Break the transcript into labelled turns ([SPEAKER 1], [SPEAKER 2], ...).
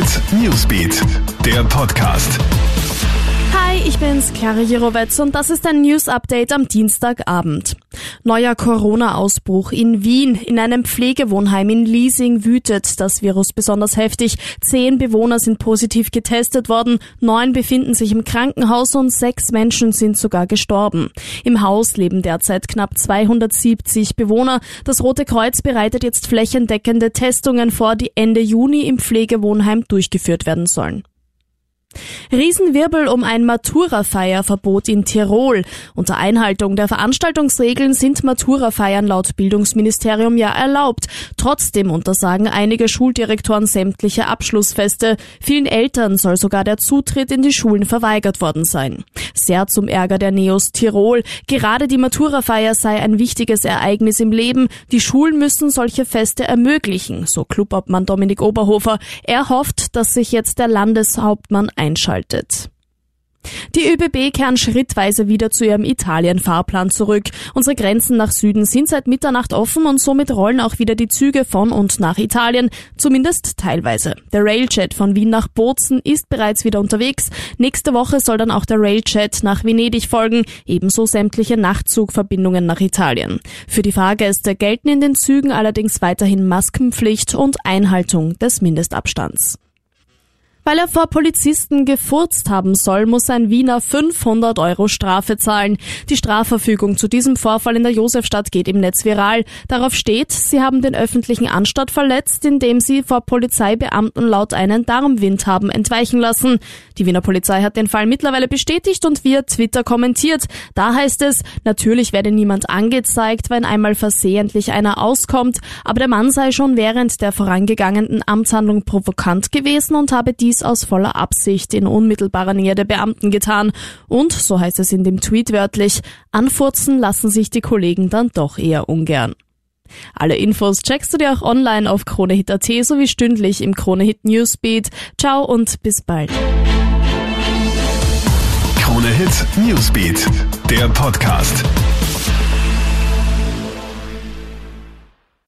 [SPEAKER 1] Hit Newsbeat, der Podcast.
[SPEAKER 2] Hi, ich bin's, Clara Jirovetz und das ist ein News Update am Dienstagabend. Neuer Corona-Ausbruch in Wien. In einem Pflegewohnheim in Liesing wütet das Virus besonders heftig. Zehn Bewohner sind positiv getestet worden, neun befinden sich im Krankenhaus und sechs Menschen sind sogar gestorben. Im Haus leben derzeit knapp 270 Bewohner. Das Rote Kreuz bereitet jetzt flächendeckende Testungen vor, die Ende Juni im Pflegewohnheim durchgeführt werden sollen. Riesenwirbel um ein Matura-Feierverbot in Tirol. Unter Einhaltung der Veranstaltungsregeln sind Matura-Feiern laut Bildungsministerium ja erlaubt. Trotzdem untersagen einige Schuldirektoren sämtliche Abschlussfeste. Vielen Eltern soll sogar der Zutritt in die Schulen verweigert worden sein. Sehr zum Ärger der Neos Tirol. Gerade die Matura-Feier sei ein wichtiges Ereignis im Leben. Die Schulen müssen solche Feste ermöglichen, so Clubobmann Dominik Oberhofer. Er hofft, dass sich jetzt der Landeshauptmann einschaltet. Die ÖBB kehren schrittweise wieder zu ihrem Italien-Fahrplan zurück. Unsere Grenzen nach Süden sind seit Mitternacht offen und somit rollen auch wieder die Züge von und nach Italien, zumindest teilweise. Der Railjet von Wien nach Bozen ist bereits wieder unterwegs. Nächste Woche soll dann auch der Railjet nach Venedig folgen, ebenso sämtliche Nachtzugverbindungen nach Italien. Für die Fahrgäste gelten in den Zügen allerdings weiterhin Maskenpflicht und Einhaltung des Mindestabstands. Weil er vor Polizisten gefurzt haben soll, muss ein Wiener 500 Euro Strafe zahlen. Die Strafverfügung zu diesem Vorfall in der Josefstadt geht im Netz viral. Darauf steht, sie haben den öffentlichen Anstand verletzt, indem sie vor Polizeibeamten laut einen Darmwind haben entweichen lassen. Die Wiener Polizei hat den Fall mittlerweile bestätigt und via Twitter kommentiert. Da heißt es, natürlich werde niemand angezeigt, wenn einmal versehentlich einer auskommt, aber der Mann sei schon während der vorangegangenen Amtshandlung provokant gewesen und habe die dies aus voller Absicht in unmittelbarer Nähe der Beamten getan. Und, so heißt es in dem Tweet wörtlich, anfurzen lassen sich die Kollegen dann doch eher ungern. Alle Infos checkst du dir auch online auf KroneHit.at sowie stündlich im KroneHit Newsbeat. Ciao und bis bald.
[SPEAKER 1] KroneHit Newsbeat, der Podcast.